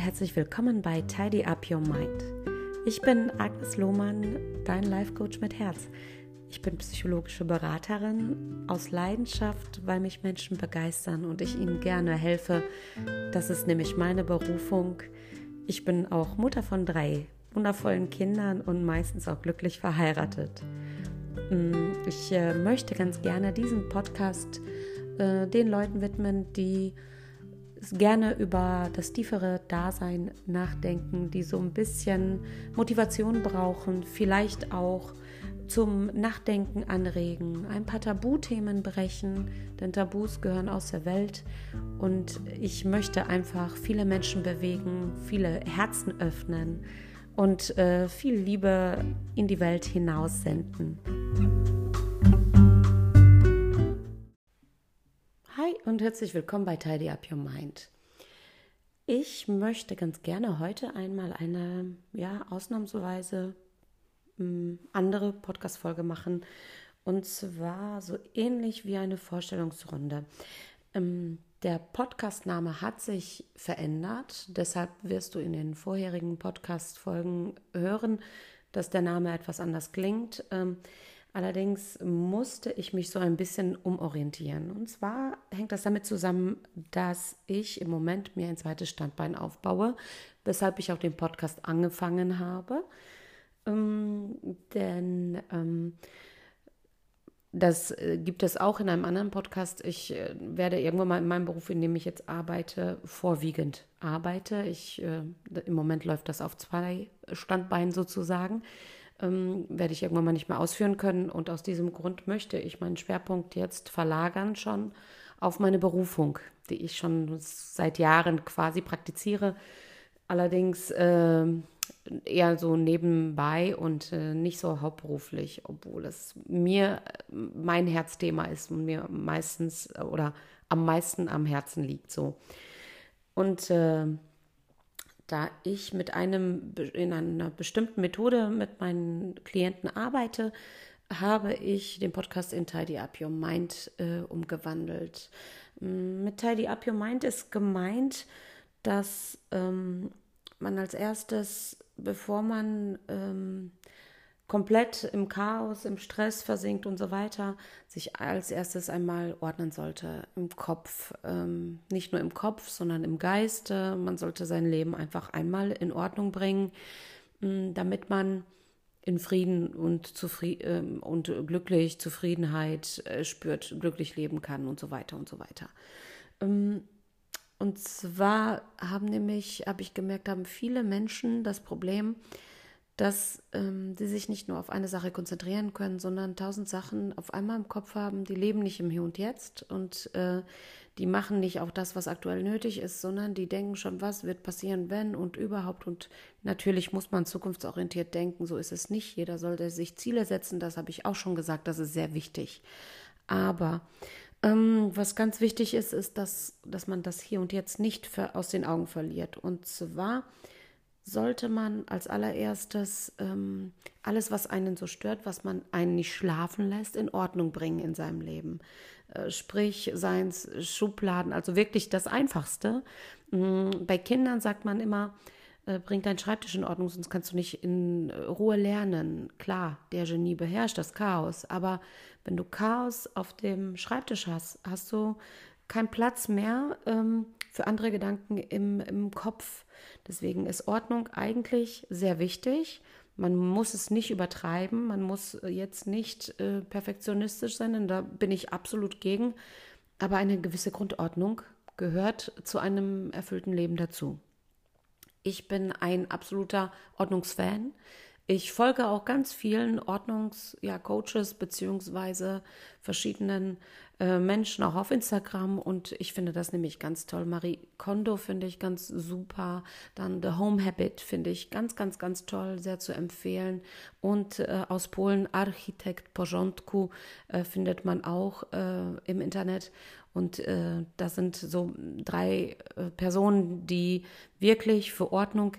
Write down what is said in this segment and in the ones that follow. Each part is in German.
herzlich willkommen bei Tidy Up Your Mind. Ich bin Agnes Lohmann, dein Life Coach mit Herz. Ich bin psychologische Beraterin aus Leidenschaft, weil mich Menschen begeistern und ich ihnen gerne helfe. Das ist nämlich meine Berufung. Ich bin auch Mutter von drei wundervollen Kindern und meistens auch glücklich verheiratet. Mm, ich äh, möchte ganz gerne diesen Podcast äh, den Leuten widmen, die gerne über das tiefere Dasein nachdenken, die so ein bisschen Motivation brauchen, vielleicht auch zum Nachdenken anregen, ein paar Tabuthemen brechen, denn Tabus gehören aus der Welt und ich möchte einfach viele Menschen bewegen, viele Herzen öffnen und äh, viel Liebe in die Welt hinaus senden. Und herzlich willkommen bei Tidy Up Your Mind. Ich möchte ganz gerne heute einmal eine, ja, ausnahmsweise mh, hm, andere Podcast-Folge machen. Und zwar so ähnlich wie eine Vorstellungsrunde. Ähm, der Podcast-Name hat sich verändert. Deshalb wirst du in den vorherigen Podcast-Folgen hören, dass der Name etwas anders klingt. Ähm, Allerdings musste ich mich so ein bisschen umorientieren. Und zwar hängt das damit zusammen, dass ich im Moment mir ein zweites Standbein aufbaue, weshalb ich auch den Podcast angefangen habe. Ähm, denn ähm, das äh, gibt es auch in einem anderen Podcast. Ich äh, werde irgendwann mal in meinem Beruf, in dem ich jetzt arbeite, vorwiegend arbeite. Ich, äh, Im Moment läuft das auf zwei Standbeinen sozusagen ähm, werde ich irgendwann mal nicht mehr ausführen können. Und aus diesem Grund möchte ich meinen Schwerpunkt jetzt verlagern schon auf meine Berufung, die ich schon seit Jahren quasi praktiziere. Allerdings äh, eher so nebenbei und äh, nicht so hauptberuflich, obwohl es mir mein Herzthema ist und mir meistens oder am meisten am Herzen liegt so. Und äh, da ich mit einem in einer bestimmten Methode mit meinen Klienten arbeite, habe ich den Podcast in Tidy Up Your Mind äh, umgewandelt. Mm, mit Tidy Up Your Mind ist gemeint, dass ähm, man als erstes, bevor man ähm, komplett im Chaos, im Stress versinkt und so weiter, sich als erstes einmal ordnen sollte im Kopf. Ähm, nicht nur im Kopf, sondern im Geiste. Man sollte sein Leben einfach einmal in Ordnung bringen, mh, damit man in Frieden und, zufried äh, und glücklich, Zufriedenheit äh, spürt, glücklich leben kann und so weiter und so weiter. Ähm, und zwar haben nämlich, habe ich gemerkt, haben viele Menschen das Problem, dass ähm, sich nicht nur auf eine Sache konzentrieren können, sondern tausend Sachen auf einmal im Kopf haben. Die leben nicht im Hier und Jetzt und äh, die machen nicht auch das, was aktuell nötig ist, sondern die denken schon, was wird passieren, wenn und überhaupt. Und natürlich muss man zukunftsorientiert denken, so ist es nicht. Jeder sollte sich Ziele setzen, das habe ich auch schon gesagt, das ist sehr wichtig. Aber ähm, was ganz wichtig ist, ist, dass, dass man das Hier und Jetzt nicht für, aus den Augen verliert. Und zwar sollte man als allererstes ähm, alles, was einen so stört, was man einen nicht schlafen lässt, in Ordnung bringen in seinem Leben. Äh, sprich, seins Schubladen, also wirklich das Einfachste. Mhm, bei Kindern sagt man immer, äh, bring deinen Schreibtisch in Ordnung, sonst kannst du nicht in Ruhe lernen. Klar, der Genie beherrscht das Chaos, aber wenn du Chaos auf dem Schreibtisch hast, hast du keinen Platz mehr ähm, für andere Gedanken im, im Kopf. Deswegen ist Ordnung eigentlich sehr wichtig. Man muss es nicht übertreiben, man muss jetzt nicht äh, perfektionistisch sein, denn da bin ich absolut gegen. Aber eine gewisse Grundordnung gehört zu einem erfüllten Leben dazu. Ich bin ein absoluter Ordnungsfan. Ich folge auch ganz vielen Ordnungs-Coaches ja, beziehungsweise verschiedenen äh, Menschen auch auf Instagram und ich finde das nämlich ganz toll. Marie Kondo finde ich ganz super. Dann The Home Habit finde ich ganz, ganz, ganz toll, sehr zu empfehlen. Und äh, aus Polen Architekt Porządku äh, findet man auch äh, im Internet. Und äh, das sind so drei Personen, die wirklich für Ordnung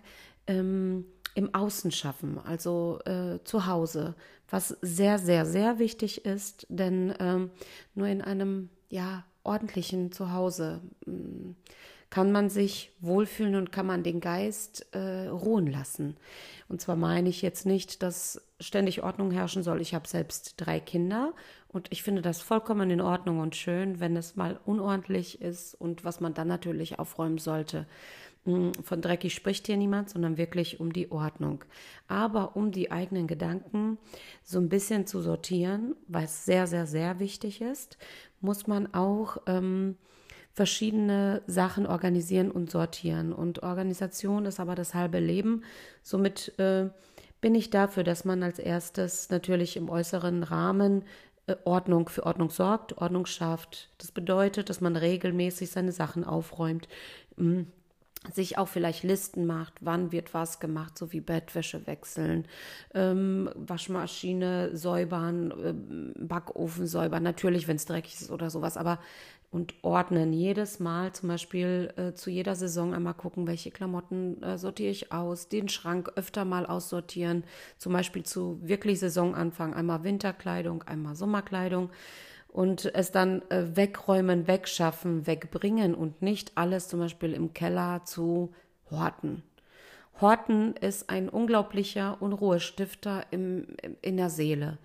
ähm, im Außen schaffen, also äh, zu Hause, was sehr, sehr, sehr wichtig ist, denn ähm, nur in einem ja ordentlichen Zuhause mh, mm, kann man sich wohlfühlen und kann man den Geist äh, ruhen lassen. Und zwar meine ich jetzt nicht, dass ständig Ordnung herrschen soll. Ich habe selbst drei Kinder und ich finde das vollkommen in Ordnung und schön, wenn es mal unordentlich ist und was man dann natürlich aufräumen sollte. Hm, von dreckig spricht hier niemand, sondern wirklich um die Ordnung. Aber um die eigenen Gedanken so ein bisschen zu sortieren, was sehr, sehr, sehr wichtig ist, muss man auch ähm, verschiedene Sachen organisieren und sortieren. Und Organisation ist aber das halbe Leben. Somit äh, bin ich dafür, dass man als erstes natürlich im äußeren Rahmen äh, Ordnung für Ordnung sorgt, Ordnung schafft. Das bedeutet, dass man regelmäßig seine Sachen aufräumt, hm, sich auch vielleicht Listen macht, wann wird was gemacht, so wie Bettwäsche wechseln, ähm, Waschmaschine säubern, ähm, Backofen säubern, natürlich, wenn es dreckig ist oder sowas, aber und ordnen. Jedes Mal zum Beispiel äh, zu jeder Saison einmal gucken, welche Klamotten äh, sortiere ich aus, den Schrank öfter mal aussortieren, zum Beispiel zu wirklich Saisonanfang. Einmal Winterkleidung, einmal Sommerkleidung und es dann äh, wegräumen, wegschaffen, wegbringen und nicht alles zum Beispiel im Keller zu horten. Horten ist ein unglaublicher Unruhestifter im, in der Seele.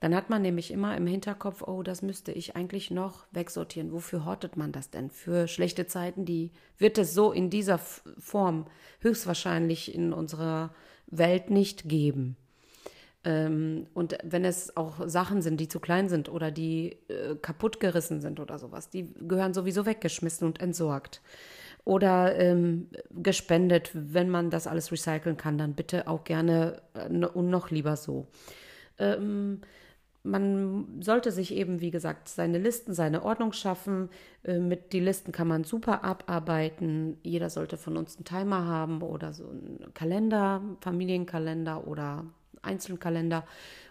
Dann hat man nämlich immer im Hinterkopf, oh, das müsste ich eigentlich noch wegsortieren. Wofür hortet man das denn? Für schlechte Zeiten, die wird es so in dieser Form höchstwahrscheinlich in unserer Welt nicht geben. Ähm, und wenn es auch Sachen sind, die zu klein sind oder die äh, kaputt gerissen sind oder sowas, die gehören sowieso weggeschmissen und entsorgt. Oder ähm, gespendet, wenn man das alles recyceln kann, dann bitte auch gerne äh, und noch lieber so. Ähm, man sollte sich eben, wie gesagt, seine Listen, seine Ordnung schaffen. Äh, mit die Listen kann man super abarbeiten. Jeder sollte von uns einen Timer haben oder so einen Kalender, Familienkalender oder Einzelkalender,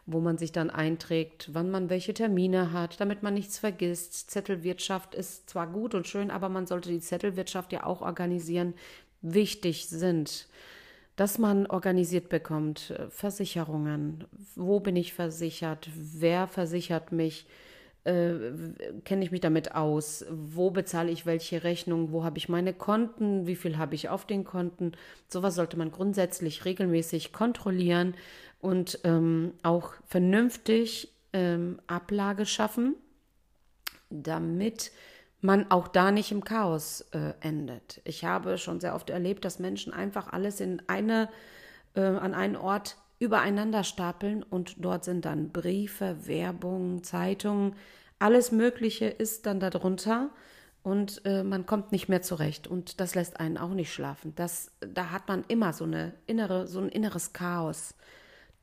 wo man sich dann einträgt, wann man welche Termine hat, damit man nichts vergisst. Zettelwirtschaft ist zwar gut und schön, aber man sollte die Zettelwirtschaft ja auch organisieren. Wichtig sind, dass man organisiert bekommt, äh, Versicherungen, wo bin ich versichert, wer versichert mich, äh, kenne ich mich damit aus, wo bezahle ich welche Rechnung, wo habe ich meine Konten, wie viel habe ich auf den Konten. Sowas sollte man grundsätzlich regelmäßig kontrollieren und ähm, auch vernünftig ähm, Ablage schaffen, damit man auch da nicht im Chaos äh, endet. Ich habe schon sehr oft erlebt, dass Menschen einfach alles in eine, äh, an einen Ort übereinander stapeln und dort sind dann Briefe, Werbung, Zeitungen, alles Mögliche ist dann darunter und äh, man kommt nicht mehr zurecht und das lässt einen auch nicht schlafen. Das, da hat man immer so eine innere, so ein inneres Chaos.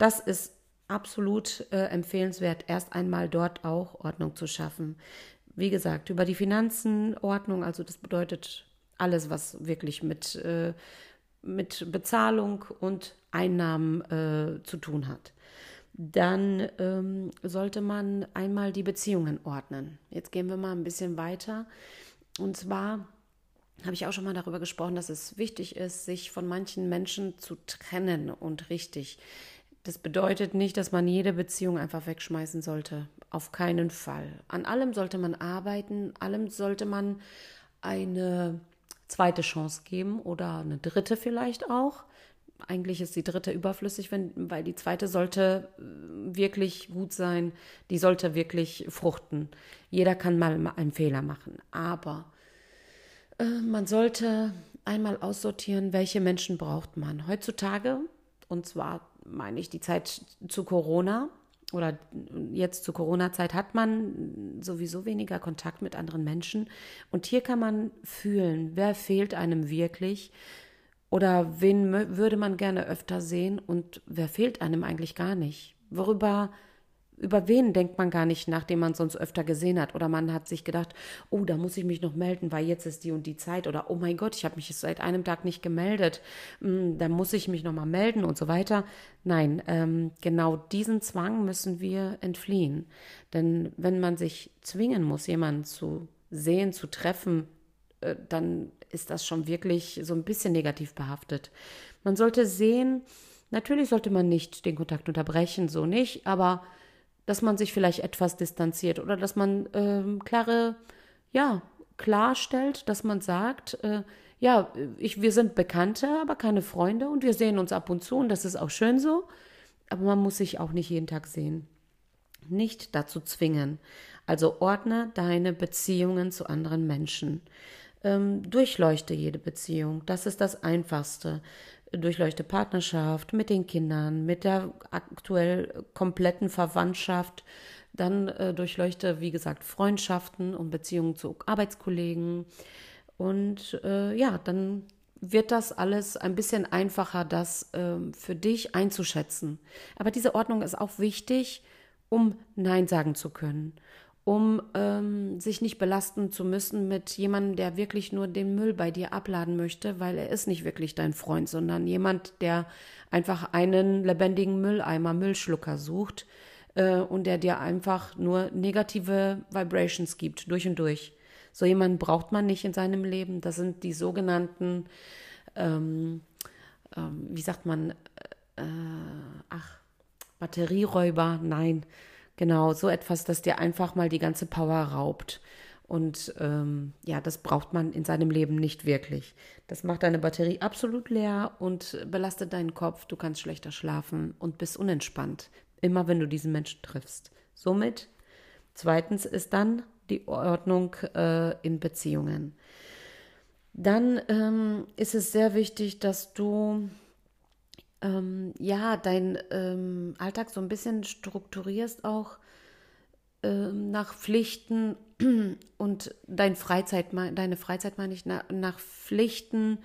Das ist absolut äh, empfehlenswert, erst einmal dort auch Ordnung zu schaffen. Wie gesagt, über die Finanzen Ordnung, also das bedeutet alles, was wirklich mit, äh, mit Bezahlung und Einnahmen äh, zu tun hat. Dann ähm, sollte man einmal die Beziehungen ordnen. Jetzt gehen wir mal ein bisschen weiter. Und zwar habe ich auch schon mal darüber gesprochen, dass es wichtig ist, sich von manchen Menschen zu trennen und richtig. Das bedeutet nicht, dass man jede Beziehung einfach wegschmeißen sollte. Auf keinen Fall. An allem sollte man arbeiten, allem sollte man eine zweite Chance geben oder eine dritte vielleicht auch. Eigentlich ist die dritte überflüssig, wenn, weil die zweite sollte äh, wirklich gut sein, die sollte wirklich fruchten. Jeder kann mal einen Fehler machen, aber äh, man sollte einmal aussortieren, welche Menschen braucht man. Heutzutage, und zwar meine ich die Zeit zu Corona oder jetzt zu Corona-Zeit hat man sowieso weniger Kontakt mit anderen Menschen. Und hier kann man fühlen, wer fehlt einem wirklich oder wen würde man gerne öfter sehen und wer fehlt einem eigentlich gar nicht. Worüber über wen denkt man gar nicht, nachdem man sonst öfter gesehen hat. Oder man hat sich gedacht, oh, da muss ich mich noch melden, weil jetzt ist die und die Zeit. Oder oh mein Gott, ich habe mich seit einem Tag nicht gemeldet. Hm, da muss ich mich noch mal melden und so weiter. Nein, ähm, genau diesen Zwang müssen wir entfliehen. Denn wenn man sich zwingen muss, jemanden zu sehen, zu treffen, äh, dann ist das schon wirklich so ein bisschen negativ behaftet. Man sollte sehen, natürlich sollte man nicht den Kontakt unterbrechen, so nicht, aber dass man sich vielleicht etwas distanziert oder dass man ähm, klare, ja, klarstellt, dass man sagt, äh, ja, ich, wir sind Bekannte, aber keine Freunde und wir sehen uns ab und zu und das ist auch schön so. Aber man muss sich auch nicht jeden Tag sehen. Nicht dazu zwingen. Also ordne deine Beziehungen zu anderen Menschen. Ähm, durchleuchte jede Beziehung. Das ist das Einfachste. Durchleuchte Partnerschaft mit den Kindern, mit der aktuell kompletten Verwandtschaft. Dann äh, durchleuchte, wie gesagt, Freundschaften und Beziehungen zu Arbeitskollegen und äh, ja, dann wird das alles ein bisschen einfacher, das äh, für dich einzuschätzen. Aber diese Ordnung ist auch wichtig, um Nein sagen zu können, um ähm, sich nicht belasten zu müssen mit jemandem, der wirklich nur den Müll bei dir abladen möchte, weil er ist nicht wirklich dein Freund, sondern jemand, der einfach einen lebendigen Mülleimer, Müllschlucker sucht äh, und der dir einfach nur negative Vibrations gibt, durch und durch. So jemanden braucht man nicht in seinem Leben. Das sind die sogenannten, ähm, ähm, wie sagt man, äh, ach, Batterieräuber. Nein, genau, so etwas, das dir einfach mal die ganze Power raubt. Und ähm, ja, das braucht man in seinem Leben nicht wirklich. Das macht deine Batterie absolut leer und belastet deinen Kopf. Du kannst schlechter schlafen und bist unentspannt. Immer wenn du diesen Menschen triffst. Somit, zweitens ist dann die Ordnung äh, in Beziehungen. Dann ähm, ist es sehr wichtig, dass du ähm, ja deinen ähm, Alltag so ein bisschen strukturierst auch ähm, nach Pflichten und dein Freizeit, deine Freizeit meine ich nach, nach Pflichten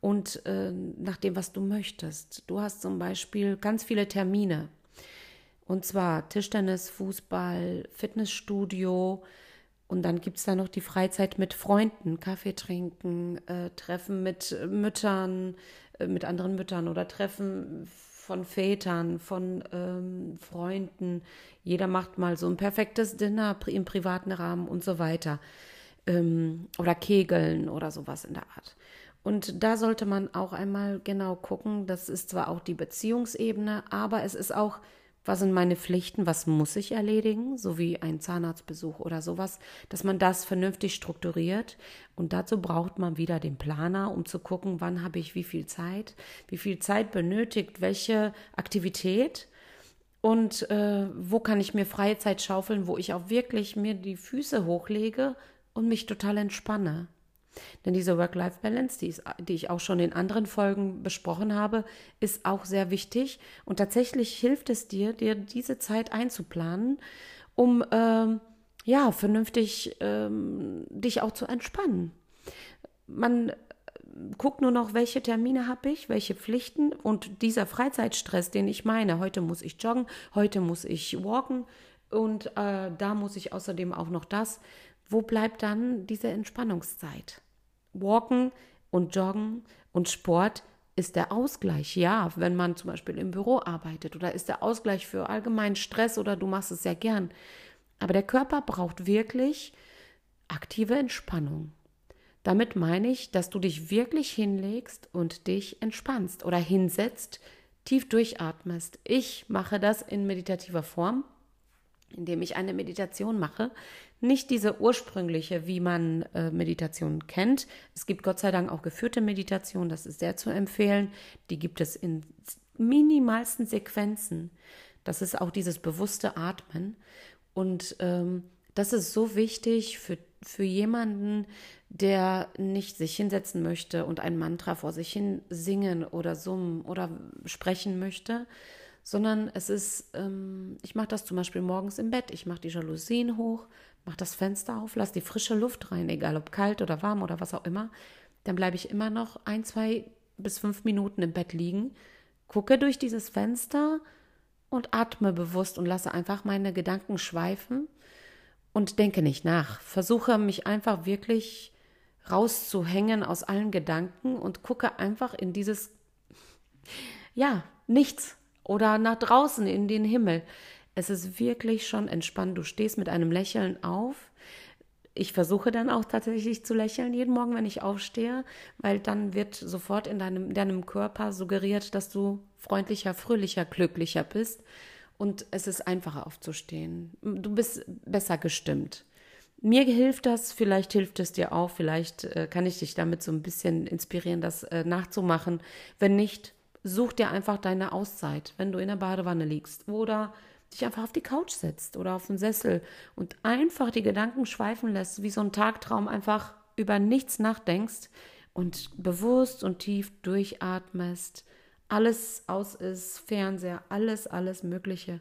und äh, nach dem, was du möchtest. Du hast zum Beispiel ganz viele Termine. Und zwar Tischtennis, Fußball, Fitnessstudio, und dann gibt es da noch die Freizeit mit Freunden, Kaffee trinken, äh, Treffen mit Müttern, mit anderen Müttern oder Treffen von Vätern, von ähm, Freunden. Jeder macht mal so ein perfektes Dinner im privaten Rahmen und so weiter. Ähm, oder Kegeln oder sowas in der Art. Und da sollte man auch einmal genau gucken, das ist zwar auch die Beziehungsebene, aber es ist auch was sind meine Pflichten, was muss ich erledigen, so wie ein Zahnarztbesuch oder sowas, dass man das vernünftig strukturiert. Und dazu braucht man wieder den Planer, um zu gucken, wann habe ich wie viel Zeit, wie viel Zeit benötigt welche Aktivität und äh, wo kann ich mir freie Zeit schaufeln, wo ich auch wirklich mir die Füße hochlege und mich total entspanne. Denn diese Work-Life-Balance, die, die, ich auch schon in anderen Folgen besprochen habe, ist auch sehr wichtig. Und tatsächlich hilft es dir, dir diese Zeit einzuplanen, um ähm, ja vernünftig ähm, dich auch zu entspannen. Man äh, guckt nur noch, welche Termine habe ich, welche Pflichten und dieser Freizeitstress, den ich meine, heute muss ich joggen, heute muss ich walken und äh, da muss ich außerdem auch noch das. Wo bleibt dann diese Entspannungszeit? Walken und Joggen und Sport ist der Ausgleich, ja, wenn man zum Beispiel im Büro arbeitet oder ist der Ausgleich für allgemeinen Stress oder du machst es sehr gern. Aber der Körper braucht wirklich aktive Entspannung. Damit meine ich, dass du dich wirklich hinlegst und dich entspannst oder hinsetzt, tief durchatmest. Ich mache das in meditativer Form, indem ich eine Meditation mache, nicht diese ursprüngliche, wie man äh, Meditation kennt. Es gibt Gott sei Dank auch geführte Meditation, das ist sehr zu empfehlen. Die gibt es in minimalsten Sequenzen. Das ist auch dieses bewusste Atmen. Und ähm, das ist so wichtig für, für jemanden, der nicht sich hinsetzen möchte und ein Mantra vor sich hin singen oder summen oder sprechen möchte, sondern es ist, ähm, ich mache das zum Beispiel morgens im Bett, ich mache die Jalousien hoch, mach das Fenster auf, lass die frische Luft rein, egal ob kalt oder warm oder was auch immer, dann bleibe ich immer noch ein, zwei bis fünf Minuten im Bett liegen, gucke durch dieses Fenster und atme bewusst und lasse einfach meine Gedanken schweifen und denke nicht nach. Versuche mich einfach wirklich rauszuhängen aus allen Gedanken und gucke einfach in dieses, ja, nichts oder nach draußen in den Himmel. Es ist wirklich schon entspannt. Du stehst mit einem Lächeln auf. Ich versuche dann auch tatsächlich zu lächeln jeden Morgen, wenn ich aufstehe, weil dann wird sofort in deinem, deinem Körper suggeriert, dass du freundlicher, fröhlicher, glücklicher bist. Und es ist einfacher aufzustehen. Du bist besser gestimmt. Mir hilft das, vielleicht hilft es dir auch, vielleicht äh, kann ich dich damit so ein bisschen inspirieren, das äh, nachzumachen. Wenn nicht, such dir einfach deine Auszeit, wenn du in der Badewanne liegst oder dich einfach auf die Couch setzt oder auf den Sessel und einfach die Gedanken schweifen lässt, wie so ein Tagtraum einfach über nichts nachdenkst und bewusst und tief durchatmest, alles aus ist, Fernseher, alles, alles Mögliche,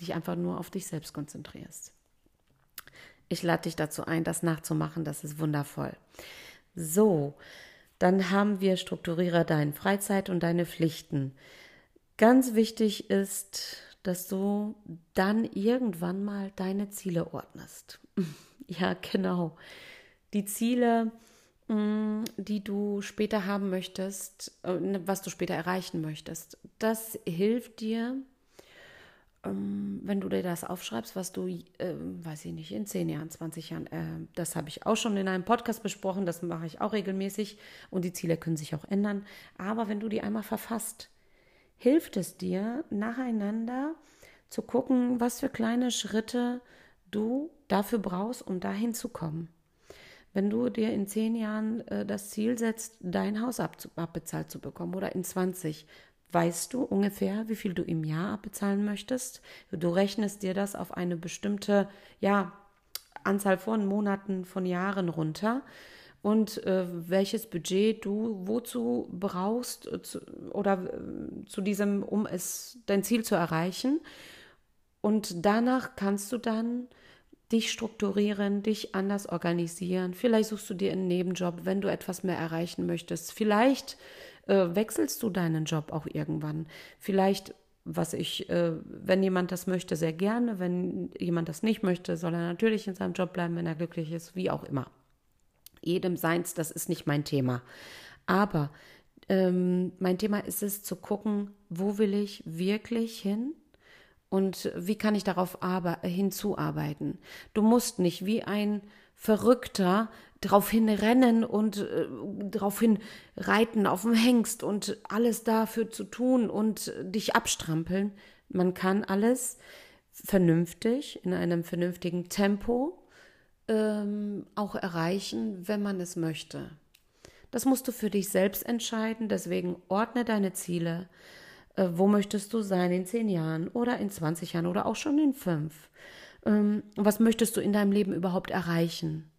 dich einfach nur auf dich selbst konzentrierst. Ich lade dich dazu ein, das nachzumachen, das ist wundervoll. So, dann haben wir strukturiere deine Freizeit und deine Pflichten. Ganz wichtig ist, dass du dann irgendwann mal deine Ziele ordnest. ja, genau. Die Ziele, mm, die du später haben möchtest, äh, ne, was du später erreichen möchtest, das hilft dir, wenn du dir das aufschreibst, was du, äh, weiß ich nicht, in 10 Jahren, 20 Jahren, äh, das habe ich auch schon in einem Podcast besprochen, das mache ich auch regelmäßig und die Ziele können sich auch ändern. Aber wenn du die einmal verfasst, hilft es dir, nacheinander zu gucken, was für kleine Schritte du dafür brauchst, um dahin zu kommen. Wenn du dir in zehn Jahren äh, das Ziel setzt, dein Haus abbezahlt zu bekommen oder in 20, weißt du ungefähr, wie viel du im Jahr abbezahlen möchtest. Du rechnest dir das auf eine bestimmte ja, Anzahl von Monaten, von Jahren runter und äh, welches Budget du wozu brauchst äh, zu, oder äh, zu diesem, um es dein Ziel zu erreichen. Und danach kannst du dann dich strukturieren, dich anders organisieren. Vielleicht suchst du dir einen Nebenjob, wenn du etwas mehr erreichen möchtest. Vielleicht äh, wechselst du deinen Job auch irgendwann. Vielleicht, was ich, äh, wenn jemand das möchte, sehr gerne. Wenn jemand das nicht möchte, soll er natürlich in seinem Job bleiben, wenn er glücklich ist, wie auch immer. Jedem seins, das ist nicht mein Thema. Aber ähm, mein Thema ist es zu gucken, wo will ich wirklich hin und wie kann ich darauf hinzuarbeiten. Du musst nicht wie ein Verrückter draufhin rennen und äh, draufhin reiten auf dem Hengst und alles dafür zu tun und dich abstrampeln. Man kann alles vernünftig, in einem vernünftigen Tempo ähm, auch erreichen, wenn man es möchte. Das musst du für dich selbst entscheiden, deswegen ordne deine Ziele. Äh, wo möchtest du sein in zehn Jahren oder in 20 Jahren oder auch schon in fünf? Ähm, was möchtest du in deinem Leben überhaupt erreichen?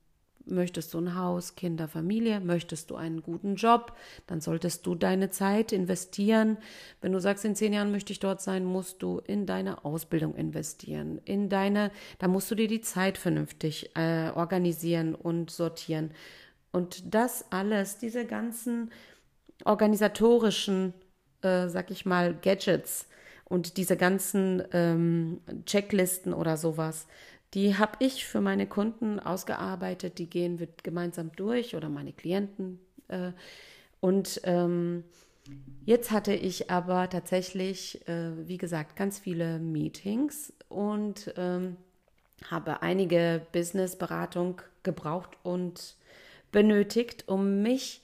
Möchtest du ein Haus, Kinder, Familie? Möchtest du einen guten Job? Dann solltest du deine Zeit investieren. Wenn du sagst, in zehn Jahren möchte ich dort sein, musst du in deine Ausbildung investieren. In deine, da musst du dir die Zeit vernünftig äh, organisieren und sortieren. Und das alles, diese ganzen organisatorischen, äh, sag ich mal, Gadgets und diese ganzen ähm, Checklisten oder sowas, die habe ich für meine Kunden ausgearbeitet. Die gehen wir gemeinsam durch oder meine Klienten. Äh, und ähm, jetzt hatte ich aber tatsächlich, äh, wie gesagt, ganz viele Meetings und ähm, habe einige Businessberatung gebraucht und benötigt, um mich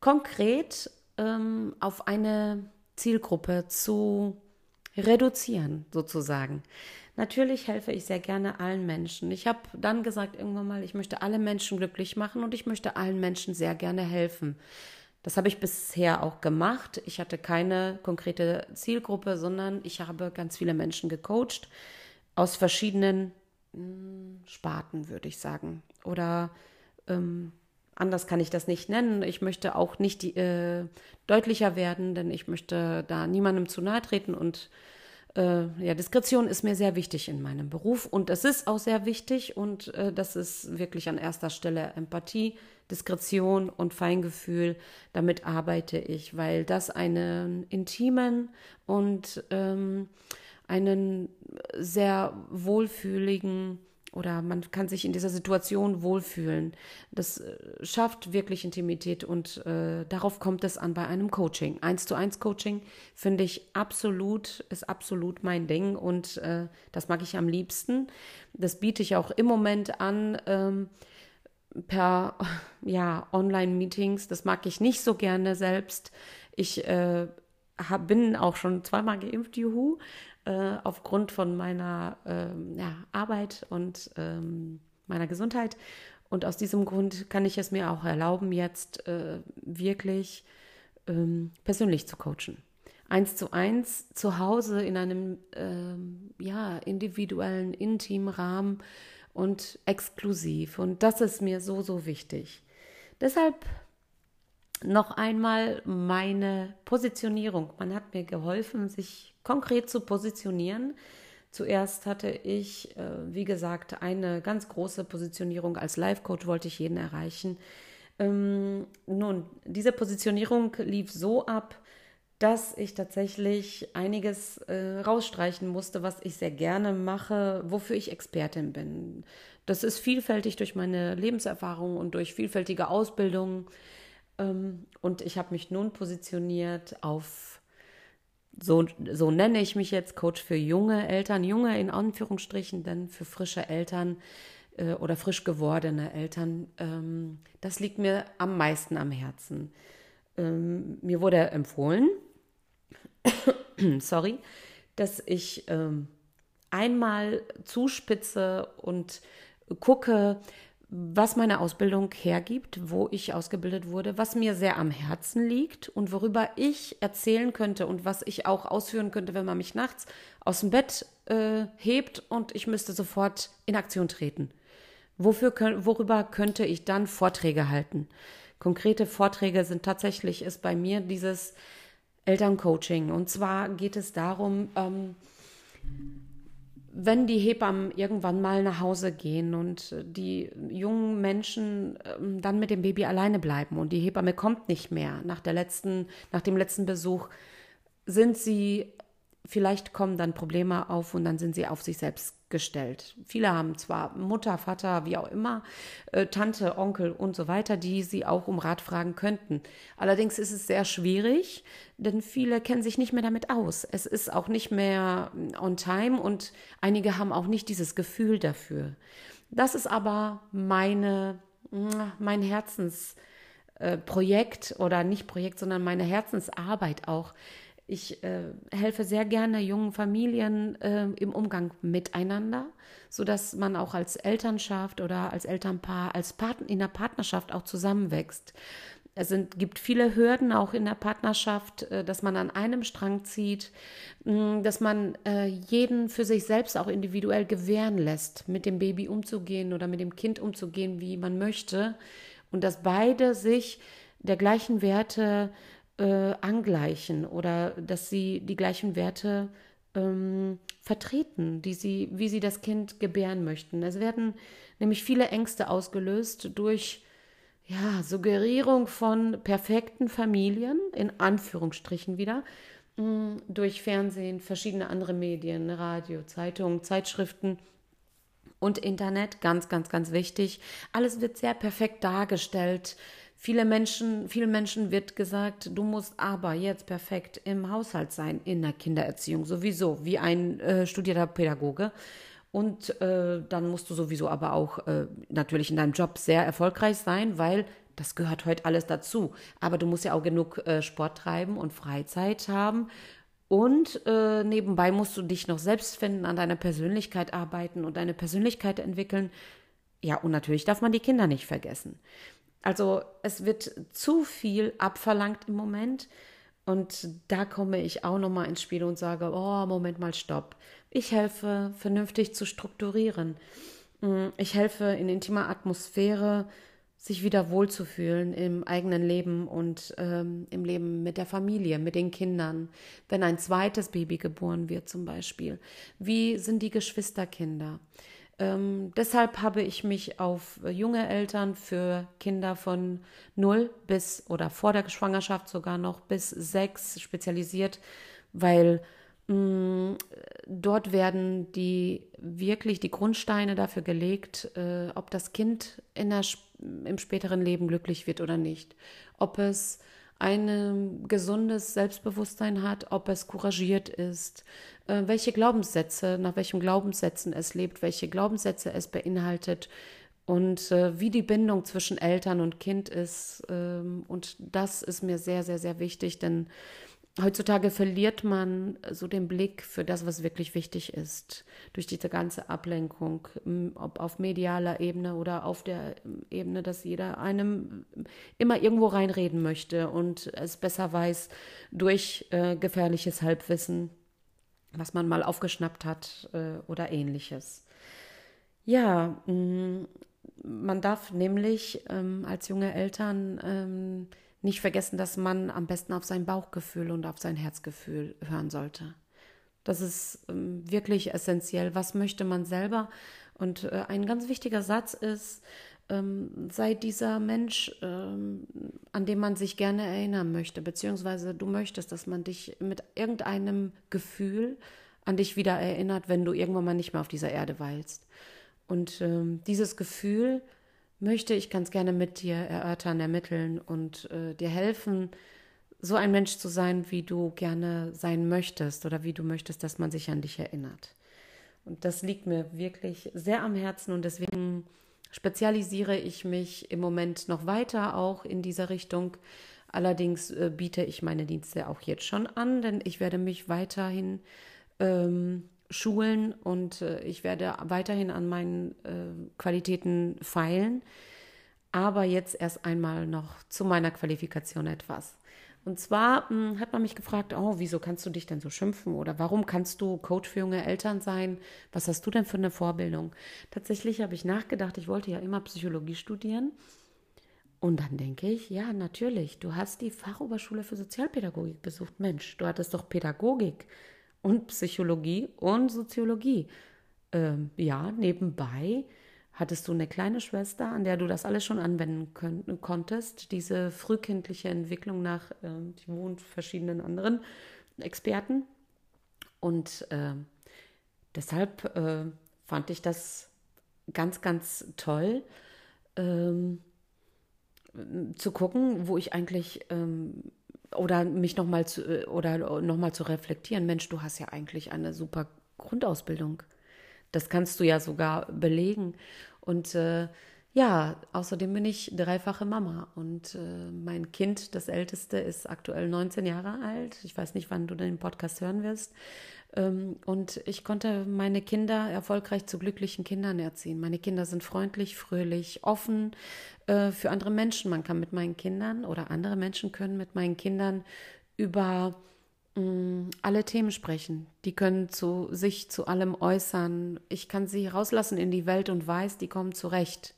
konkret ähm, auf eine Zielgruppe zu reduzieren, sozusagen. Natürlich helfe ich sehr gerne allen Menschen. Ich habe dann gesagt irgendwann mal, ich möchte alle Menschen glücklich machen und ich möchte allen Menschen sehr gerne helfen. Das habe ich bisher auch gemacht. Ich hatte keine konkrete Zielgruppe, sondern ich habe ganz viele Menschen gecoacht aus verschiedenen hm, Sparten, würde ich sagen. Oder ähm, anders kann ich das nicht nennen. Ich möchte auch nicht die, äh, deutlicher werden, denn ich möchte da niemandem zu nahe treten und äh, ja, Diskretion ist mir sehr wichtig in meinem Beruf und es ist auch sehr wichtig und äh, das ist wirklich an erster Stelle Empathie, Diskretion und Feingefühl. Damit arbeite ich, weil das einen intimen und ähm, einen sehr wohlfühligen oder man kann sich in dieser Situation wohlfühlen. Das äh, schafft wirklich Intimität und äh, darauf kommt es an bei einem Coaching. Eins zu eins Coaching finde ich absolut, ist absolut mein Ding und äh, das mag ich am liebsten. Das biete ich auch im Moment an. Ähm, per ja, Online-Meetings. Das mag ich nicht so gerne selbst. Ich äh, hab, bin auch schon zweimal geimpft, juhu. Äh, aufgrund von meiner ähm, ja, Arbeit und ähm, meiner Gesundheit. Und aus diesem Grund kann ich es mir auch erlauben, jetzt äh, wirklich ähm, persönlich zu coachen. Eins zu eins zu Hause in einem ähm, ja, individuellen, intimen Rahmen und exklusiv. Und das ist mir so, so wichtig. Deshalb noch einmal meine Positionierung. Man hat mir geholfen, sich konkret zu positionieren. Zuerst hatte ich, äh, wie gesagt, eine ganz große Positionierung als Life-Coach, wollte ich jeden erreichen. Ähm, nun, diese Positionierung lief so ab, dass ich tatsächlich einiges äh, rausstreichen musste, was ich sehr gerne mache, wofür ich Expertin bin. Das ist vielfältig durch meine Lebenserfahrung und durch vielfältige Ausbildung. Ähm, und ich habe mich nun positioniert auf, so, so nenne ich mich jetzt, Coach für junge Eltern, junge in Anführungsstrichen, denn für frische Eltern äh, oder frisch gewordene Eltern. Ähm, das liegt mir am meisten am Herzen. Ähm, mir wurde empfohlen, sorry, dass ich einmal zuspitze und gucke, was meine Ausbildung hergibt, wo ich ausgebildet wurde, was mir sehr am Herzen liegt und worüber ich erzählen könnte und was ich auch ausführen könnte, wenn man mich nachts aus dem Bett äh, hebt und ich müsste sofort in Aktion treten. Wofür, worüber könnte ich dann Vorträge halten? Konkrete Vorträge sind tatsächlich, ist bei mir dieses Elterncoaching. Und zwar geht es darum, ähm, wenn die Hebammen irgendwann mal nach Hause gehen und die jungen Menschen ähm, dann mit dem Baby alleine bleiben und die Hebamme kommt nicht mehr nach der letzten, nach dem letzten Besuch, sind sie vielleicht kommen dann Probleme auf und dann sind sie auf sich selbst gestellt. Viele haben zwar Mutter, Vater, wie auch immer, äh, Tante, Onkel und so weiter, die sie auch um Rat fragen könnten. Allerdings ist es sehr schwierig, denn viele kennen sich nicht mehr damit aus. Es ist auch nicht mehr on time und einige haben auch nicht dieses Gefühl dafür. Das ist aber meine, mein Herzensprojekt äh, oder nicht Projekt, sondern meine Herzensarbeit auch ich äh, helfe sehr gerne jungen Familien äh, im Umgang miteinander, sodass man auch als Elternschaft oder als Elternpaar, als Part in der Partnerschaft auch zusammenwächst. Es sind, gibt viele Hürden auch in der Partnerschaft, äh, dass man an einem Strang zieht, mh, dass man äh, jeden für sich selbst auch individuell gewähren lässt, mit dem Baby umzugehen oder mit dem Kind umzugehen, wie man möchte. Und dass beide sich der gleichen Werte äh, angleichen oder dass sie die gleichen Werte ähm, vertreten, die sie, wie sie das Kind gebären möchten. Es werden nämlich viele Ängste ausgelöst durch ja, Suggerierung von perfekten Familien, in Anführungsstrichen wieder, mm, durch Fernsehen, verschiedene andere Medien, Radio, Zeitungen, Zeitschriften und Internet, ganz, ganz, ganz wichtig. Alles wird sehr perfekt dargestellt. Viele Menschen, vielen Menschen wird gesagt, du musst aber jetzt perfekt im Haushalt sein, in der Kindererziehung sowieso, wie ein äh, studierter Pädagoge. Und äh, dann musst du sowieso aber auch äh, natürlich in deinem Job sehr erfolgreich sein, weil das gehört heute alles dazu. Aber du musst ja auch genug äh, Sport treiben und Freizeit haben. Und äh, nebenbei musst du dich noch selbst finden, an deiner Persönlichkeit arbeiten und deine Persönlichkeit entwickeln. Ja, und natürlich darf man die Kinder nicht vergessen. Also es wird zu viel abverlangt im Moment. Und da komme ich auch nochmal ins Spiel und sage, oh, Moment mal, stopp. Ich helfe, vernünftig zu strukturieren. Mm, ich helfe in intimer Atmosphäre, sich wieder wohlzufühlen im eigenen Leben und ähm, im Leben mit der Familie, mit den Kindern. Wenn ein zweites Baby geboren wird zum Beispiel. Wie sind die Geschwisterkinder? Ähm, deshalb habe ich mich auf junge Eltern für Kinder von 0 bis oder vor der Schwangerschaft sogar noch bis 6 spezialisiert, weil mh, mm, dort werden die wirklich die Grundsteine dafür gelegt, äh, ob das Kind in der, im späteren Leben glücklich wird oder nicht, ob es ein gesundes Selbstbewusstsein hat, ob es couragiert ist, äh, welche Glaubenssätze, nach welchen Glaubenssätzen es lebt, welche Glaubenssätze es beinhaltet und äh, wie die Bindung zwischen Eltern und Kind ist. Ähm, und das ist mir sehr, sehr, sehr wichtig, denn heutzutage verliert man so den Blick für das, was wirklich wichtig ist, durch diese ganze Ablenkung, ob auf medialer Ebene oder auf der Ebene, dass jeder einem immer irgendwo reinreden möchte und es besser weiß durch äh, gefährliches Halbwissen, was man mal aufgeschnappt hat äh, oder ähnliches. Ja, man darf nämlich ähm, als junge Eltern ähm, nicht vergessen, dass man am besten auf sein Bauchgefühl und auf sein Herzgefühl hören sollte. Das ist ähm, wirklich essentiell. Was möchte man selber? Und äh, ein ganz wichtiger Satz ist, ähm, sei dieser Mensch, ähm, an dem man sich gerne erinnern möchte, beziehungsweise du möchtest, dass man dich mit irgendeinem Gefühl an dich wieder erinnert, wenn du irgendwann mal nicht mehr auf dieser Erde weilst. Und dieses Gefühl möchte ich ganz gerne mit dir erörtern, ermitteln und äh, dir helfen, so ein Mensch zu sein, wie du gerne sein möchtest oder wie du möchtest, dass man sich an dich erinnert. Und das liegt mir wirklich sehr am Herzen und deswegen spezialisiere ich mich im Moment noch weiter auch in dieser Richtung. Allerdings äh, biete ich meine Dienste auch jetzt schon an, denn ich werde mich weiterhin ähm, schulen und äh, ich werde weiterhin an meinen äh, Qualitäten feilen. Aber jetzt erst einmal noch zu meiner Qualifikation etwas. Und zwar mh, hm, hat man mich gefragt, oh, wieso kannst du dich denn so schimpfen oder warum kannst du Coach für junge Eltern sein? Was hast du denn für eine Vorbildung? Tatsächlich habe ich nachgedacht, ich wollte ja immer Psychologie studieren. Und dann denke ich, ja, natürlich, du hast die Fachoberschule für Sozialpädagogik besucht. Mensch, du hattest doch Pädagogik und Psychologie und Soziologie. Ähm, ja, nebenbei hattest du eine kleine Schwester, an der du das alles schon anwenden könnt, konntest. Diese frühkindliche Entwicklung nach äh, die wohnt verschiedenen anderen Experten. Und äh, deshalb äh, fand ich das ganz, ganz toll. Ähm, zu gucken, wo ich eigentlich ähm, oder mich nochmal zu äh, oder noch zu reflektieren, Mensch, du hast ja eigentlich eine super Grundausbildung. Das kannst du ja sogar belegen. Und äh, ja, außerdem bin ich dreifache Mama und äh, mein Kind, das älteste, ist aktuell 19 Jahre alt. Ich weiß nicht, wann du den Podcast hören wirst. Ähm, und ich konnte meine Kinder erfolgreich zu glücklichen Kindern erziehen. Meine Kinder sind freundlich, fröhlich, offen äh, für andere Menschen. Man kann mit meinen Kindern oder andere Menschen können mit meinen Kindern über mm, alle Themen sprechen. Die können zu sich zu allem äußern. Ich kann sie rauslassen in die Welt und weiß, die kommen zurecht.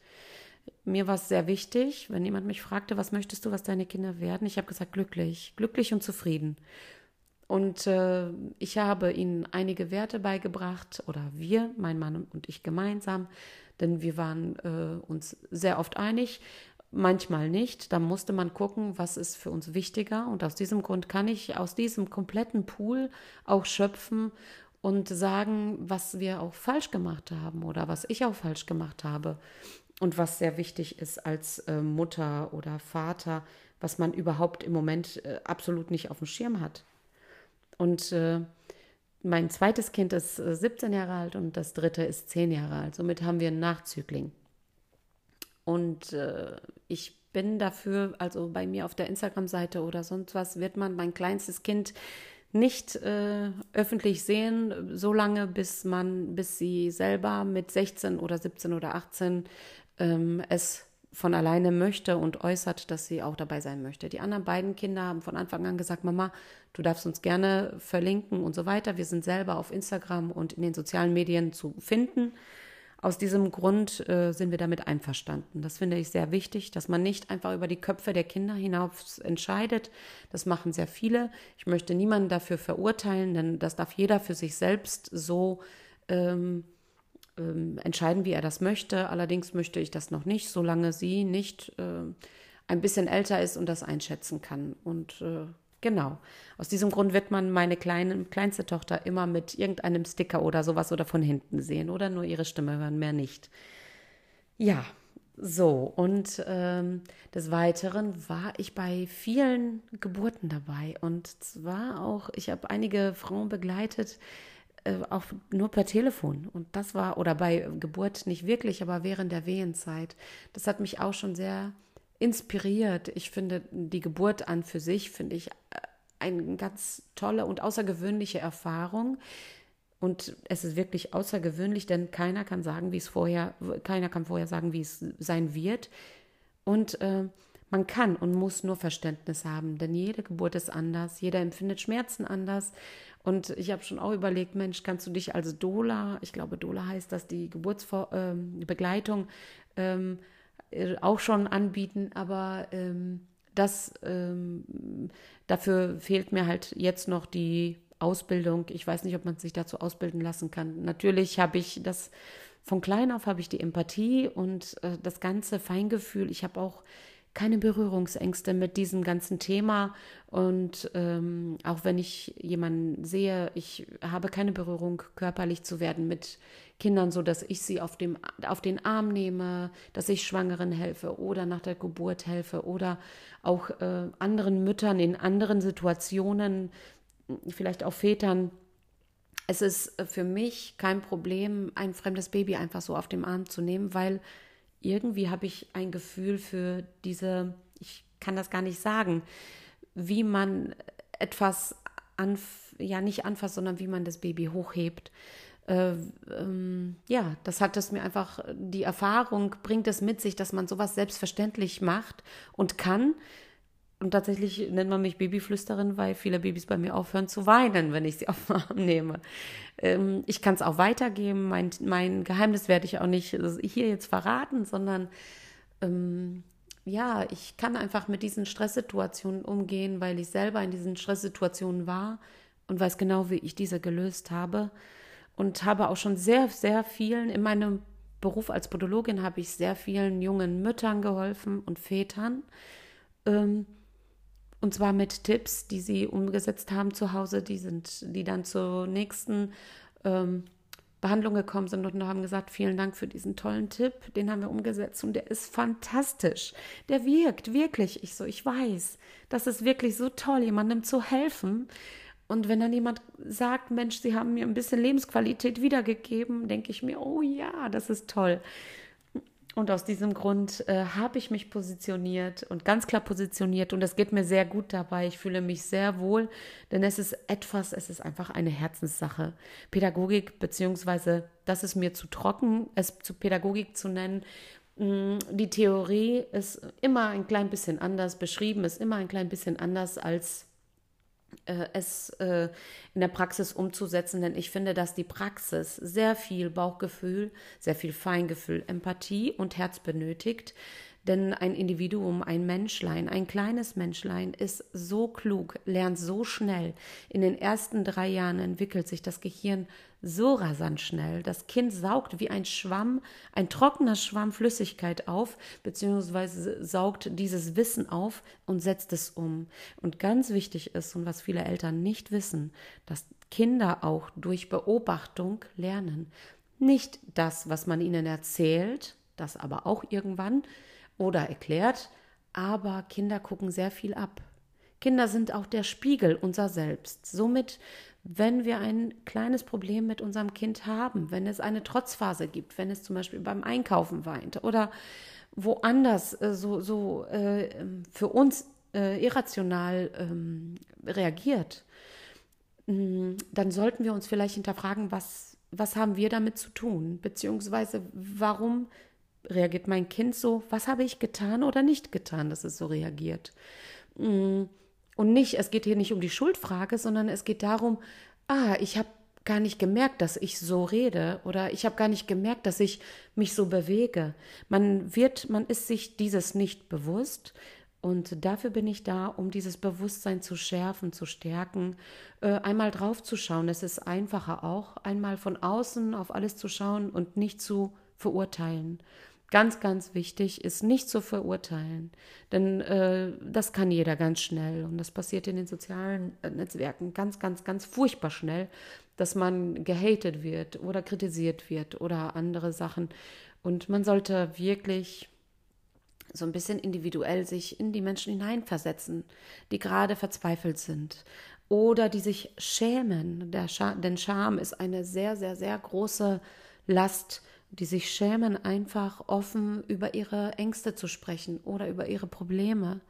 Mir war es sehr wichtig, wenn jemand mich fragte, was möchtest du, was deine Kinder werden? Ich habe gesagt, glücklich, glücklich und zufrieden. Und äh, ich habe ihnen einige Werte beigebracht, oder wir, mein Mann und ich gemeinsam, denn wir waren äh, uns sehr oft einig, manchmal nicht. Da musste man gucken, was ist für uns wichtiger. Und aus diesem Grund kann ich aus diesem kompletten Pool auch schöpfen und sagen, was wir auch falsch gemacht haben oder was ich auch falsch gemacht habe. Und was sehr wichtig ist als äh, Mutter oder Vater, was man überhaupt im Moment äh, absolut nicht auf dem Schirm hat. Und äh, mein zweites Kind ist 17 äh, Jahre alt und das dritte ist 10 Jahre alt. Somit haben wir einen Nachzügling. Und äh, ich bin dafür, also bei mir auf der Instagram-Seite oder sonst was, wird man mein kleinstes Kind nicht äh, öffentlich sehen, solange bis man, bis sie selber mit 16 oder 17 oder 18 ähm, es von alleine möchte und äußert, dass sie auch dabei sein möchte. Die anderen beiden Kinder haben von Anfang an gesagt, Mama, du darfst uns gerne verlinken und so weiter. Wir sind selber auf Instagram und in den sozialen Medien zu finden. Aus diesem Grund äh, sind wir damit einverstanden. Das finde ich sehr wichtig, dass man nicht einfach über die Köpfe der Kinder hinaus entscheidet. Das machen sehr viele. Ich möchte niemanden dafür verurteilen, denn das darf jeder für sich selbst so ähm, ähm, entscheiden, wie er das möchte. Allerdings möchte ich das noch nicht, solange sie nicht äh, ein bisschen älter ist und das einschätzen kann. Und äh, genau, aus diesem Grund wird man meine kleine, kleinste Tochter immer mit irgendeinem Sticker oder sowas oder von hinten sehen oder nur ihre Stimme hören, mehr nicht. Ja, so, und ähm, des Weiteren war ich bei vielen Geburten dabei. Und zwar auch, ich habe einige Frauen begleitet, äh, auch nur per Telefon. Und das war, oder bei Geburt nicht wirklich, aber während der Wehenzeit. Das hat mich auch schon sehr inspiriert. Ich finde die Geburt an für sich, finde ich, äh, eine ganz tolle und außergewöhnliche Erfahrung. Und es ist wirklich außergewöhnlich, denn keiner kann sagen, wie es vorher, keiner kann vorher sagen, wie es sein wird. Und äh, man kann und muss nur Verständnis haben, denn jede Geburt ist anders, jeder empfindet Schmerzen anders. Und ich habe schon auch überlegt, Mensch, kannst du dich als Dola, ich glaube, Dola heißt das, die Geburtsbegleitung ähm, auch schon anbieten, aber ähm, das, ähm, dafür fehlt mir halt jetzt noch die Ausbildung. Ich weiß nicht, ob man sich dazu ausbilden lassen kann. Natürlich habe ich das, von klein auf habe ich die Empathie und äh, das ganze Feingefühl. Ich habe auch keine Berührungsängste mit diesem ganzen Thema. Und ähm, auch wenn ich jemanden sehe, ich habe keine Berührung, körperlich zu werden mit Kindern, so dass ich sie auf, dem, auf den Arm nehme, dass ich Schwangeren helfe oder nach der Geburt helfe oder auch äh, anderen Müttern in anderen Situationen, vielleicht auch Vätern. Es ist für mich kein Problem, ein fremdes Baby einfach so auf dem Arm zu nehmen, weil irgendwie habe ich ein Gefühl für diese, ich kann das gar nicht sagen, wie man etwas anf ja nicht anfasst, sondern wie man das Baby hochhebt. Äh, ähm, ja, das hat es mir einfach, die Erfahrung bringt es mit sich, dass man sowas selbstverständlich macht und kann. Und tatsächlich nennt man mich Babyflüsterin, weil viele Babys bei mir aufhören zu weinen, wenn ich sie auf den Arm nehme. Ähm, ich kann es auch weitergeben. Mein, mein Geheimnis werde ich auch nicht hier jetzt verraten, sondern ähm, ja, ich kann einfach mit diesen Stresssituationen umgehen, weil ich selber in diesen Stresssituationen war und weiß genau, wie ich diese gelöst habe. Und habe auch schon sehr, sehr vielen in meinem Beruf als Podologin habe ich sehr vielen jungen Müttern geholfen und Vätern. Ähm, und zwar mit Tipps, die sie umgesetzt haben zu Hause, die sind, die dann zur nächsten ähm, Behandlung gekommen sind und haben gesagt, vielen Dank für diesen tollen Tipp, den haben wir umgesetzt und der ist fantastisch. Der wirkt wirklich. Ich so, ich weiß, das ist wirklich so toll, jemandem zu helfen. Und wenn dann jemand sagt, Mensch, Sie haben mir ein bisschen Lebensqualität wiedergegeben, denke ich mir, oh ja, das ist toll. Und aus diesem Grund äh, habe ich mich positioniert und ganz klar positioniert und es geht mir sehr gut dabei. Ich fühle mich sehr wohl, denn es ist etwas, es ist einfach eine Herzenssache. Pädagogik, beziehungsweise das ist mir zu trocken, es zu Pädagogik zu nennen. Mm, die Theorie ist immer ein klein bisschen anders, beschrieben ist immer ein klein bisschen anders als es äh, in der Praxis umzusetzen, denn ich finde, dass die Praxis sehr viel Bauchgefühl, sehr viel Feingefühl, Empathie und Herz benötigt. Denn ein Individuum, ein Menschlein, ein kleines Menschlein ist so klug, lernt so schnell. In den ersten drei Jahren entwickelt sich das Gehirn so rasant schnell. Das Kind saugt wie ein Schwamm, ein trockener Schwamm Flüssigkeit auf, beziehungsweise saugt dieses Wissen auf und setzt es um. Und ganz wichtig ist, und was viele Eltern nicht wissen, dass Kinder auch durch Beobachtung lernen. Nicht das, was man ihnen erzählt, das aber auch irgendwann oder erklärt, aber Kinder gucken sehr viel ab. Kinder sind auch der Spiegel unser Selbst. Somit wenn wir ein kleines Problem mit unserem Kind haben, wenn es eine Trotzphase gibt, wenn es zum Beispiel beim Einkaufen weint oder woanders äh, so, so äh, für uns äh, irrational ähm, reagiert, mm, dann sollten wir uns vielleicht hinterfragen, was, was haben wir damit zu tun, beziehungsweise warum reagiert mein Kind so, was habe ich getan oder nicht getan, dass es so reagiert. Mm, und nicht, es geht hier nicht um die Schuldfrage, sondern es geht darum, ah, ich habe gar nicht gemerkt, dass ich so rede oder ich habe gar nicht gemerkt, dass ich mich so bewege. Man wird, man ist sich dieses nicht bewusst und dafür bin ich da, um dieses Bewusstsein zu schärfen, zu stärken, äh, einmal drauf zu schauen. Es ist einfacher auch, einmal von außen auf alles zu schauen und nicht zu verurteilen. Ganz, ganz wichtig ist nicht zu verurteilen, denn äh, das kann jeder ganz schnell und das passiert in den sozialen äh, Netzwerken ganz, ganz, ganz furchtbar schnell, dass man gehatet wird oder kritisiert wird oder andere Sachen. Und man sollte wirklich so ein bisschen individuell sich in die Menschen hineinversetzen, die gerade verzweifelt sind oder die sich schämen. Der Scha denn Scham ist eine sehr, sehr, sehr große Last die sich schämen, einfach offen über ihre Ängste zu sprechen oder über ihre Probleme.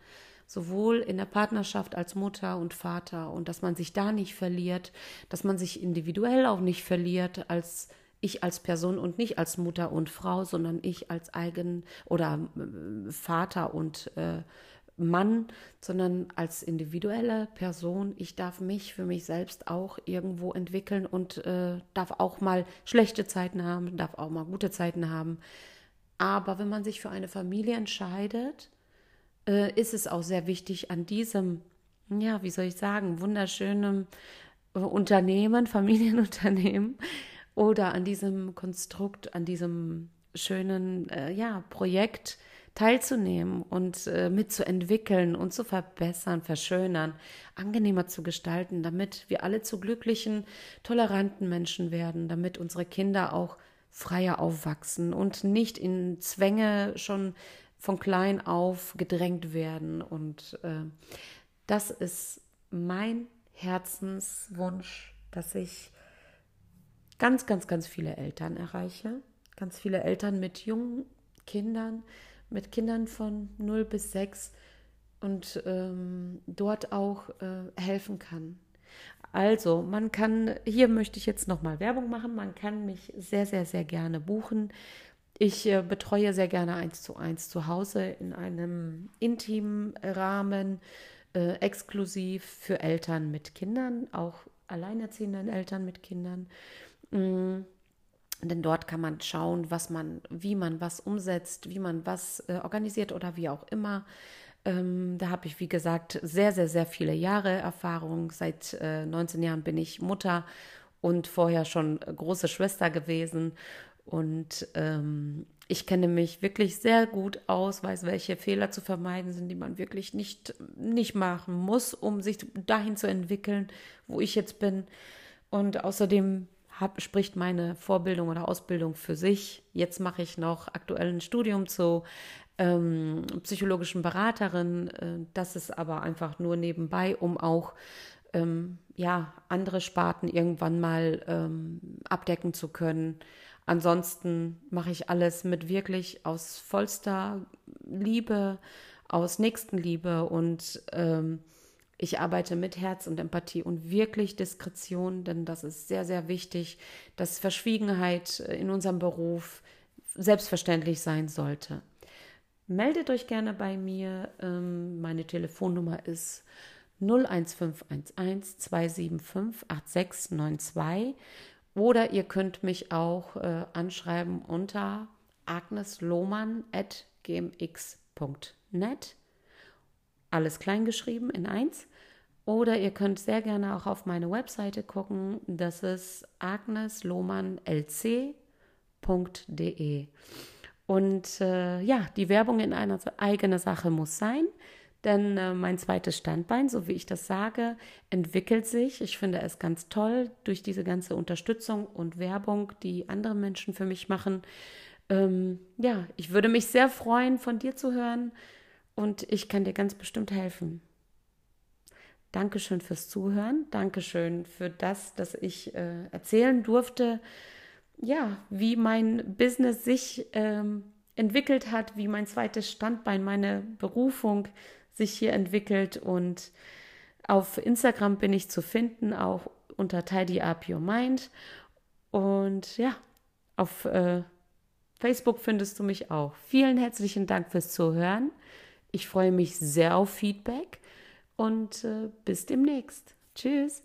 sowohl in der Partnerschaft als Mutter und Vater und dass man sich da nicht verliert, dass man sich individuell auch nicht verliert als ich als Person und nicht als Mutter und Frau, sondern ich als eigen oder äh, Vater und äh, Mann, sondern als individuelle Person. Ich darf mich für mich selbst auch irgendwo entwickeln und äh, darf auch mal schlechte Zeiten haben, darf auch mal gute Zeiten haben. Aber wenn man sich für eine Familie entscheidet, äh, ist es auch sehr wichtig, an diesem, ja, wie soll ich sagen, wunderschönen äh, Unternehmen, Familienunternehmen oder an diesem Konstrukt, an diesem schönen, äh, ja, Projekt, teilzunehmen und äh, mitzuentwickeln und zu verbessern, verschönern, angenehmer zu gestalten, damit wir alle zu glücklichen, toleranten Menschen werden, damit unsere Kinder auch freier aufwachsen und nicht in Zwänge schon von klein auf gedrängt werden. Und äh, das ist mein Herzenswunsch, dass ich ganz, ganz, ganz viele Eltern erreiche. Ganz viele Eltern mit jungen Kindern, mit Kindern von 0 bis 6 und ähm, dort auch äh, helfen kann. Also, man kann, hier möchte ich jetzt nochmal Werbung machen, man kann mich sehr, sehr, sehr gerne buchen. Ich äh, betreue sehr gerne eins zu eins zu Hause in einem intimen Rahmen, äh, exklusiv für Eltern mit Kindern, auch alleinerziehenden Eltern mit Kindern. Mm denn dort kann man schauen, was man, wie man was umsetzt, wie man was äh, organisiert oder wie auch immer. Ähm, da habe ich, wie gesagt, sehr, sehr, sehr viele Jahre Erfahrung. Seit äh, 19 Jahren bin ich Mutter und vorher schon große Schwester gewesen. Und ähm, ich kenne mich wirklich sehr gut aus, weiß, welche Fehler zu vermeiden sind, die man wirklich nicht, nicht machen muss, um sich dahin zu entwickeln, wo ich jetzt bin. Und außerdem hab, spricht meine Vorbildung oder Ausbildung für sich. Jetzt mache ich noch aktuell ein Studium zu ähm, psychologischen Beraterin. Äh, das ist aber einfach nur nebenbei, um auch ähm, ja, andere Sparten irgendwann mal ähm, abdecken zu können. Ansonsten mache ich alles mit wirklich aus vollster Liebe, aus Nächstenliebe und ähm, ich arbeite mit Herz und Empathie und wirklich Diskretion, denn das ist sehr, sehr wichtig, dass Verschwiegenheit in unserem Beruf selbstverständlich sein sollte. Meldet euch gerne bei mir. Ähm, meine Telefonnummer ist 01511 275 8692 oder ihr könnt mich auch äh, anschreiben unter agneslohmann.gmx.net. Alles klein geschrieben in eins. Oder ihr könnt sehr gerne auch auf meine Webseite gucken. Das ist agneslohmannlc.de. Und äh, ja, die Werbung in einer eigenen Sache muss sein, denn äh, mein zweites Standbein, so wie ich das sage, entwickelt sich. Ich finde es ganz toll durch diese ganze Unterstützung und Werbung, die andere Menschen für mich machen. Ähm, ja, ich würde mich sehr freuen, von dir zu hören und ich kann dir ganz bestimmt helfen. Dankeschön fürs Zuhören. Dankeschön für das, dass ich äh, erzählen durfte, ja, wie mein Business sich ähm, entwickelt hat, wie mein zweites Standbein, meine Berufung sich hier entwickelt. Und auf Instagram bin ich zu finden, auch unter Tidy Up Your Mind. Und ja, auf äh, Facebook findest du mich auch. Vielen herzlichen Dank fürs Zuhören. Ich freue mich sehr auf Feedback und äh, bis demnächst. Tschüss.